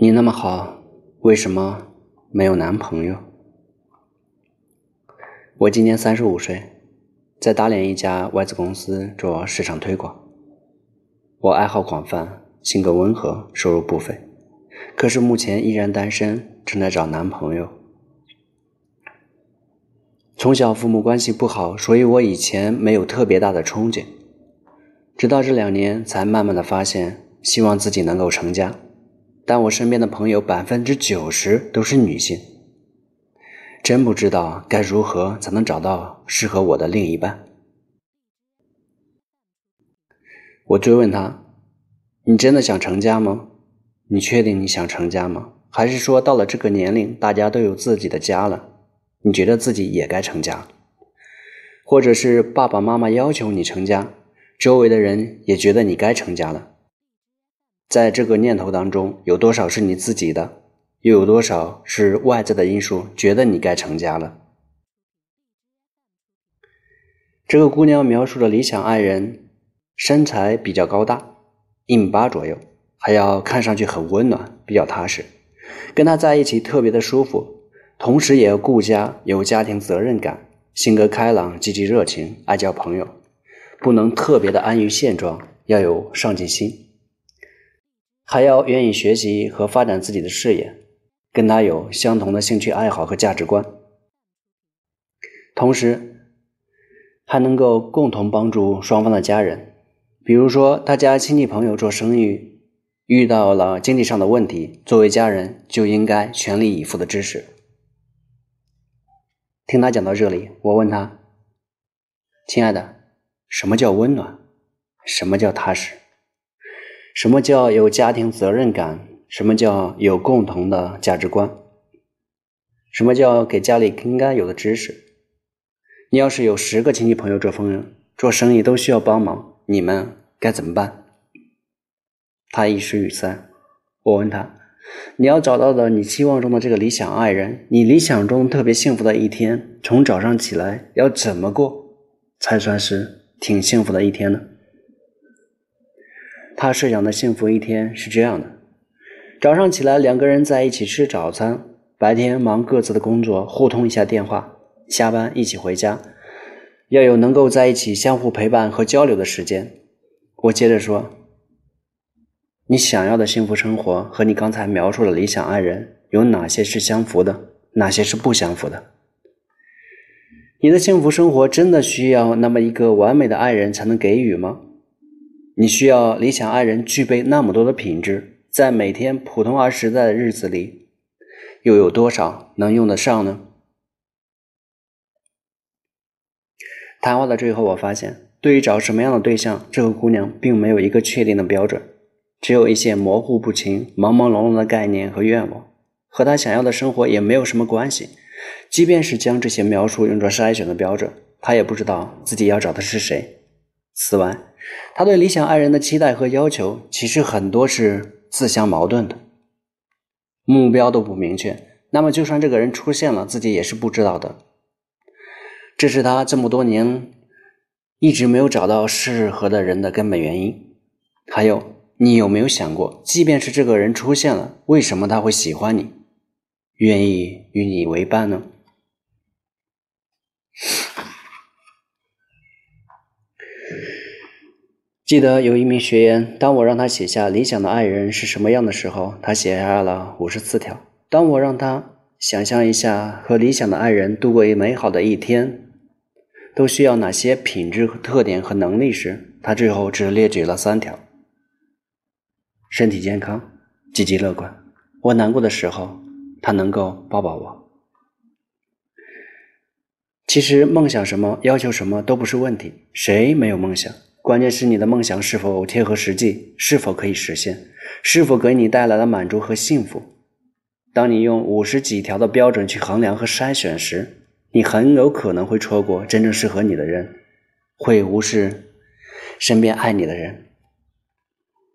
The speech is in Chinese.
你那么好，为什么没有男朋友？我今年三十五岁，在大连一家外资公司做市场推广。我爱好广泛，性格温和，收入不菲，可是目前依然单身，正在找男朋友。从小父母关系不好，所以我以前没有特别大的憧憬，直到这两年才慢慢的发现，希望自己能够成家。但我身边的朋友百分之九十都是女性，真不知道该如何才能找到适合我的另一半。我追问他：“你真的想成家吗？你确定你想成家吗？还是说到了这个年龄，大家都有自己的家了，你觉得自己也该成家？或者是爸爸妈妈要求你成家，周围的人也觉得你该成家了？”在这个念头当中，有多少是你自己的，又有多少是外在的因素？觉得你该成家了。这个姑娘描述的理想爱人，身材比较高大，一米八左右，还要看上去很温暖，比较踏实，跟他在一起特别的舒服，同时也要顾家，有家庭责任感，性格开朗、积极热情，爱交朋友，不能特别的安于现状，要有上进心。还要愿意学习和发展自己的事业，跟他有相同的兴趣爱好和价值观，同时还能够共同帮助双方的家人。比如说，他家亲戚朋友做生意遇到了经济上的问题，作为家人就应该全力以赴的支持。听他讲到这里，我问他：“亲爱的，什么叫温暖？什么叫踏实？”什么叫有家庭责任感？什么叫有共同的价值观？什么叫给家里应该有的知识？你要是有十个亲戚朋友做生意做生意都需要帮忙，你们该怎么办？他一时语塞。我问他：“你要找到的你期望中的这个理想爱人，你理想中特别幸福的一天，从早上起来要怎么过才算是挺幸福的一天呢？”他设想的幸福一天是这样的：早上起来，两个人在一起吃早餐；白天忙各自的工作，互通一下电话；下班一起回家，要有能够在一起相互陪伴和交流的时间。我接着说：“你想要的幸福生活和你刚才描述的理想爱人有哪些是相符的，哪些是不相符的？你的幸福生活真的需要那么一个完美的爱人才能给予吗？”你需要理想爱人具备那么多的品质，在每天普通而实在的日子里，又有多少能用得上呢？谈话的最后，我发现，对于找什么样的对象，这个姑娘并没有一个确定的标准，只有一些模糊不清、朦朦胧胧的概念和愿望，和她想要的生活也没有什么关系。即便是将这些描述用作筛选的标准，她也不知道自己要找的是谁。此外，他对理想爱人的期待和要求，其实很多是自相矛盾的，目标都不明确。那么，就算这个人出现了，自己也是不知道的。这是他这么多年一直没有找到适合的人的根本原因。还有，你有没有想过，即便是这个人出现了，为什么他会喜欢你，愿意与你为伴呢？记得有一名学员，当我让他写下理想的爱人是什么样的时候，他写下了五十四条。当我让他想象一下和理想的爱人度过一美好的一天，都需要哪些品质、特点和能力时，他最后只列举了三条：身体健康、积极乐观。我难过的时候，他能够抱抱我。其实梦想什么、要求什么都不是问题，谁没有梦想？关键是你的梦想是否贴合实际，是否可以实现，是否给你带来了满足和幸福。当你用五十几条的标准去衡量和筛选时，你很有可能会错过真正适合你的人，会无视身边爱你的人。